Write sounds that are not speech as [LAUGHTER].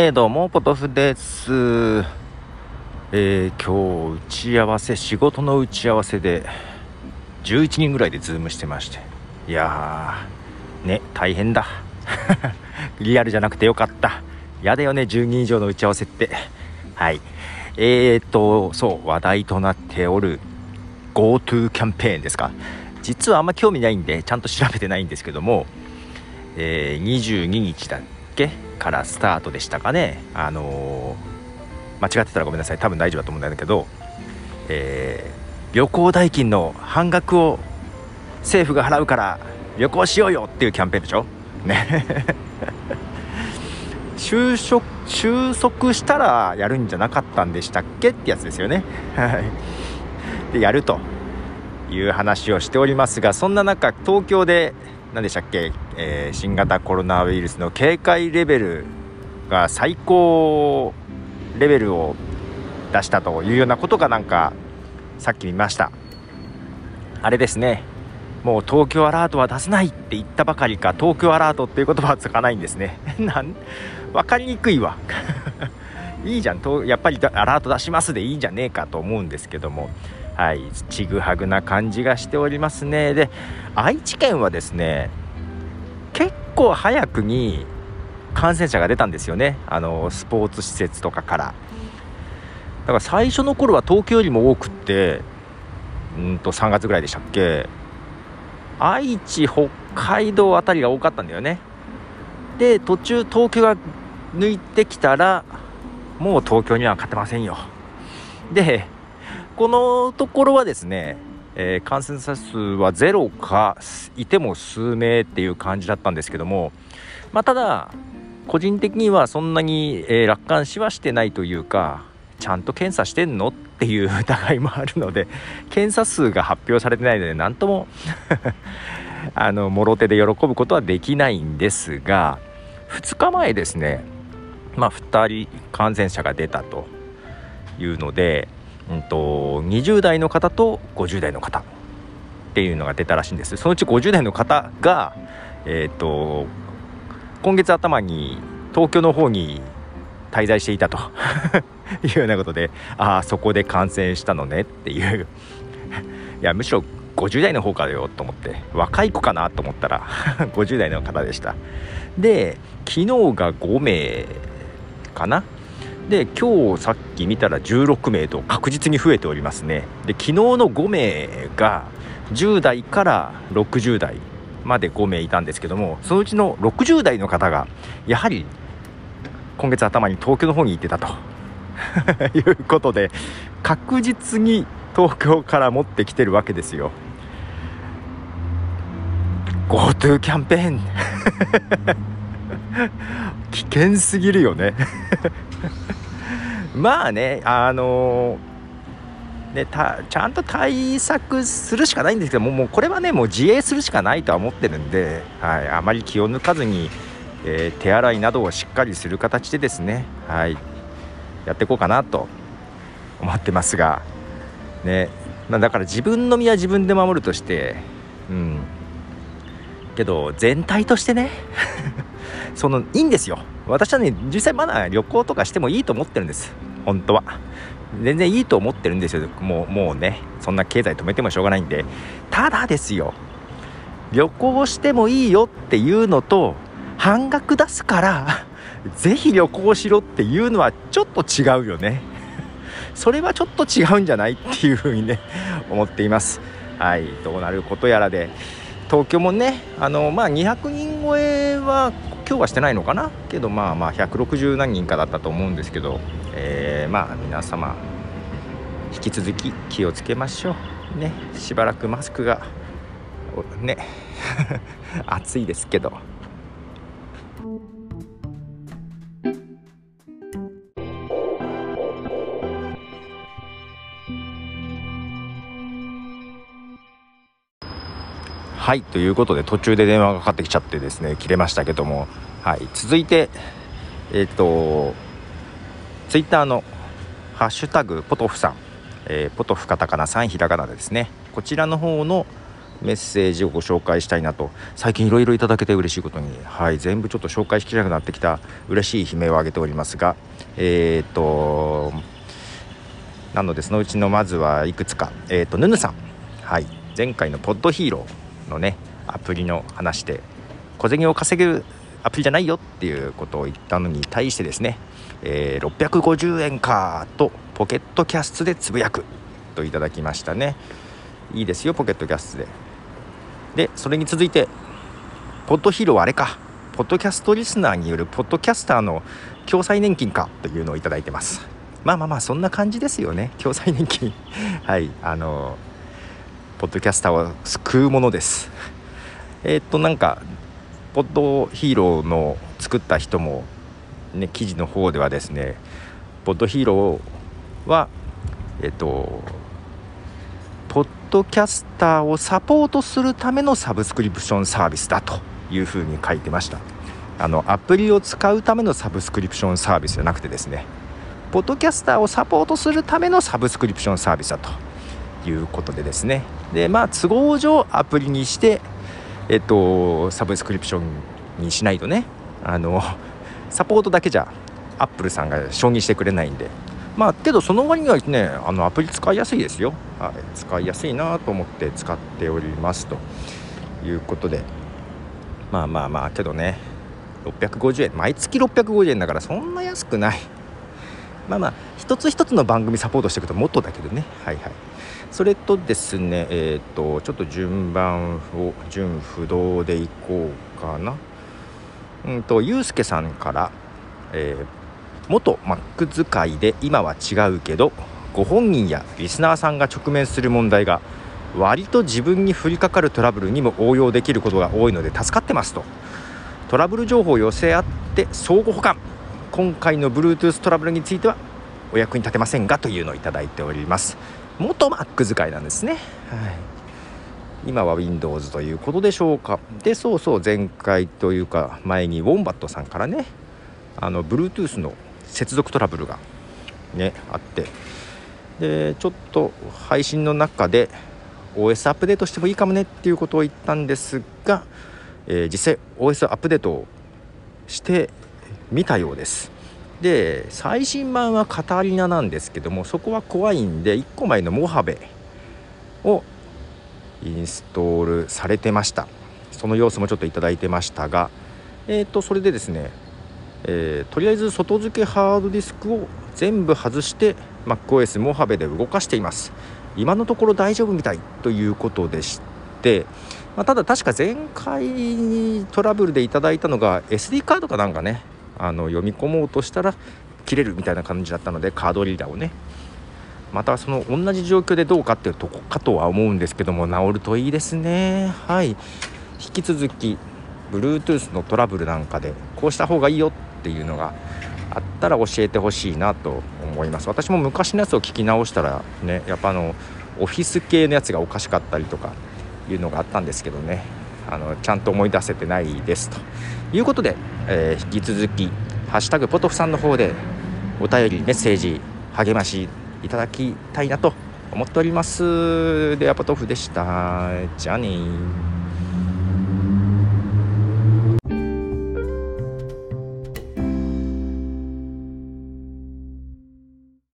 えー、どうも、ポトフです。えー、今日、打ち合わせ、仕事の打ち合わせで、11人ぐらいでズームしてまして。いやー、ね、大変だ。[LAUGHS] リアルじゃなくてよかった。やだよね、10人以上の打ち合わせって。はい。えーと、そう、話題となっておる GoTo キャンペーンですか。実はあんま興味ないんで、ちゃんと調べてないんですけども、えー、22日だっけからスタートでしたかね。あのー、間違ってたらごめんなさい。多分大丈夫だと思うんだけど、えー、旅行代金の半額を政府が払うから旅行しようよっていうキャンペーンでしょ？ね。[LAUGHS] 就職収束したらやるんじゃなかったんでしたっけってやつですよね。でやるという話をしておりますがそんな中東京で何でしたっけ、えー、新型コロナウイルスの警戒レベルが最高レベルを出したというようなことがなんかさっき見ました。あれですね。もう東京アラートは出せないって言ったばかりか東京アラートっていう言葉はつかないんですね。[LAUGHS] なん分かりにくいわ。[LAUGHS] いいじゃん。とやっぱりアラート出しますでいいんじゃねえかと思うんですけども。はい。ちぐはぐな感じがしておりますね。で愛知県はですね構早くに感染者が出たんですよね。あのスポーツ施設とかから。だから最初の頃は東京よりも多くってうんと3月ぐらいでしたっけ。愛知北海道あたりが多かったんだよね。で途中東京が抜いてきたらもう東京には勝てませんよ。でこのところはですね、えー、感染者数はゼロかいても数名っていう感じだったんですけども、まあ、ただ個人的にはそんなに、えー、楽観視はしてないというかちゃんと検査してんのっていう疑いもあるので検査数が発表されてないので何とも [LAUGHS] あのもろ手で喜ぶことはできないんですが2日前ですね、まあ、2人感染者が出たというので、うんと、20代の方と50代の方っていうのが出たらしいんです。そのうち50代の方が、えーと、今月頭に東京の方に滞在していたと。[LAUGHS] いうようなことでああそこで感染したのねっていう。いやむしろ50代の方かよと思って若い子かなと思ったら [LAUGHS] 50代の方でした。で昨日が5名かなで今日さっき見たら16名と確実に増えておりますね。で昨日の5名が10代から60代まで5名いたんですけどもそのうちの60代の方がやはり今月頭に東京の方に行ってたと [LAUGHS] いうことで確実に東京から持ってきてるわけですよ。GoTo キャンペーン。[LAUGHS] 危険すぎるよね。[LAUGHS] まあねあのね、たちゃんと対策するしかないんですけどももうこれはねもう自衛するしかないとは思ってるんで、はい、あまり気を抜かずに、えー、手洗いなどをしっかりする形でですね、はい、やっていこうかなと思ってますが、ねまあ、だから自分の身は自分で守るとして、うん、けど全体としてねそのいいんですよ。私はね実際まだ旅行とかしてもいいと思ってるんです。本当は。全然いいと思ってるんですよ。もうもうねそんな経済止めてもしょうがないんで。ただですよ。旅行してもいいよっていうのと半額出すからぜひ旅行しろっていうのはちょっと違うよね。それはちょっと違うんじゃないっていうふうにね思っています。はい。どうなることやらで。東京もねあの、まあ、200人超えは今日はしてないのかなけどまあまあ160何人かだったと思うんですけど、えー、まあ皆様引き続き気をつけましょうねしばらくマスクがね [LAUGHS] 暑いですけど。はいということで途中で電話がかかってきちゃってですね切れましたけども、はい、続いてえっ、ー、とツイッターの「ハッシュタグポトフさん」えー、ポトフカタカナ3ひらがなですね。こちらの方のメッセージをご紹介したいなと。最近いろいろいただけて嬉しいことに、はい、全部ちょっと紹介しきれなくなってきた。嬉しい悲鳴を上げておりますが。えっ、となのでそのうちのまずはいくつか、えーと、ヌヌさん、はい、前回のポッドヒーロー。のねアプリの話で小銭を稼げるアプリじゃないよっていうことを言ったのに対してですね、えー、650円かとポケットキャストでつぶやくといただきましたね。いいですよポケットキャストで。でそれに続いてポッドヒーローあれか。ポッドキャストリスナーによるポッドキャスターの共済年金かというのをいただいてます。まあまあまあそんな感じですよね。共済年金。[LAUGHS] はいあのポッドキャスターを救うものです。えー、っとなんかポッドヒーローの作った人もね記事の方ではですねポッドヒーローはえっとポッドキャスターをサポートするためのサブスクリプションサービスだというふうに書いてました。あのアプリを使うためのサブスクリプションサービスじゃなくてですねポッドキャスターをサポートするためのサブスクリプションサービスだと。いうことでですね。でまあ都合上アプリにしてえっとサブスクリプションにしないとねあのサポートだけじゃアップルさんが承認してくれないんで。まあけどその割にはねあのアプリ使いやすいですよ、はい、使いやすいなと思って使っておりますと。いうことで。まあまあまあけどね。650円。毎月650円だからそんな安くない。まあまあ一つ一つの番組サポートしていくともっとだけどね。はいはい。それとですねえっ、ー、とちょっと順番を順不動でいこうかな。うんとゆうすけさんから、えー、元マック使いで今は違うけどご本人やリスナーさんが直面する問題が割と自分に降りかかるトラブルにも応用できることが多いので助かってますと。トラブル情報を寄せ合って相互補完今回の Bluetooth トラブルについてはお役に立てませんがというのをいただいております。元 Mac 使いなんですね、はい、今は Windows ということでしょうか。でそうそう前回というか前にウォンバットさんからねあの Bluetooth の接続トラブルがねあって。でちょっと配信の中で OS アップデートしてもいいかもねっていうことを言ったんですが、えー、実際 OS アップデートをしてみたようです。で最新版はカタリナなんですけどもそこは怖いんで1個前のモハベをインストールされてました。その様子もちょっと頂いてましたがえっ、ー、とそれでですね、えー、とりあえず外付けハードディスクを全部外して MacOS モハベで動かしています。今のところ大丈夫みたいということでして、まあ、ただ確か前回にトラブルでいただいたのが SD カードかなんかね。あの読み込もうとしたら切れるみたいな感じだったのでカードリーダーをね。またその同じ状況でどうかっていうとこかとは思うんですけども治るといいですね。はい。引き続き Bluetooth のトラブルなんかでこうした方がいいよっていうのがあったら教えてほしいなと思います。私も昔のやつを聞き直したらねやっぱあのオフィス系のやつがおかしかったりとかいうのがあったんですけどね。あのちゃんと思い出せてないですということで、えー、引き続き「ハッシュタグポトフさん」の方でお便りメッセージ励ましいただきたいなと思っております。ではポトフでした。じゃあね